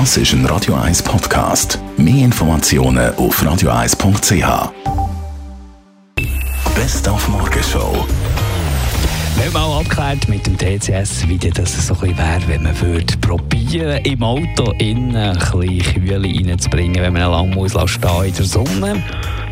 Das ist ein Radio 1 Podcast. Mehr Informationen auf radio1.ch. Best auf Morgenshow. Wir haben mal abgeklärt mit dem TCS, wie das so ein wäre, wenn man würde probieren im Auto innen ein bisschen Kühle reinzubringen, wenn man lang muss in der Sonne.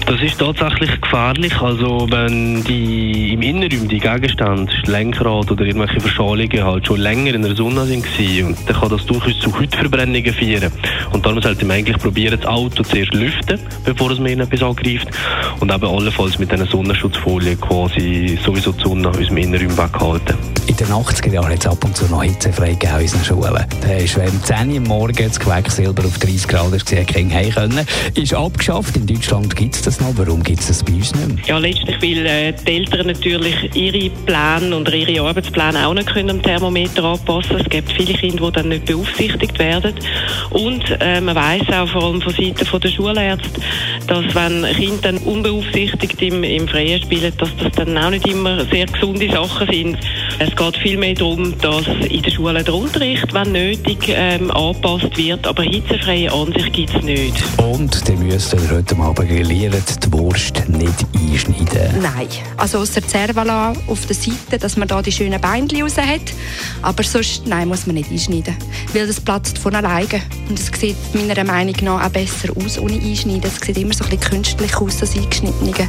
Das ist tatsächlich gefährlich. Also wenn die im Innenraum die Gegenstände, Lenkrad oder irgendwelche Verschalungen halt schon länger in der Sonne sind und dann kann das durchaus zu Hautverbrennungen führen. Und darum sollte man eigentlich probieren, das Auto zuerst lüften, bevor es mir etwas angreift. Und eben allenfalls mit einer Sonnenschutzfolie quasi sowieso die Sonne aus dem Innenraum weghalten. In den 80er Jahren hat es ab und zu noch hitzefrei gegeben in unseren Schulen. Da ist, wenn um 10 Uhr morgens das Geweck Silber auf 30 Grad war, kein Heim können. Ist abgeschafft. In Deutschland gibt es das noch. Warum gibt es das bei uns nicht mehr? Ja, letztlich, weil äh, die Eltern natürlich ihre Pläne und ihre Arbeitspläne auch nicht können am Thermometer anpassen Es gibt viele Kinder, die dann nicht beaufsichtigt werden. Und äh, man weiß auch vor allem von Seiten der Schulärzte, dass wenn Kinder dann unbeaufsichtigt im, im Freien spielen, dass das dann auch nicht immer sehr gesunde Sachen sind. Es geht vielmehr darum, dass in der Schule der Unterricht, wenn nötig, ähm, angepasst wird, aber hitzefreie Ansicht gibt es nicht. Und die müssen heute Abend grillieren, die Wurst nicht einschneiden. Nein, also aus der Cervala auf der Seite, dass man da die schönen Beinchen raus hat, aber sonst, nein, muss man nicht einschneiden, weil das platzt von alleine und es sieht meiner Meinung nach auch besser aus ohne Einschneiden. Es sieht immer so ein bisschen künstlich aus, das Eingeschnittene.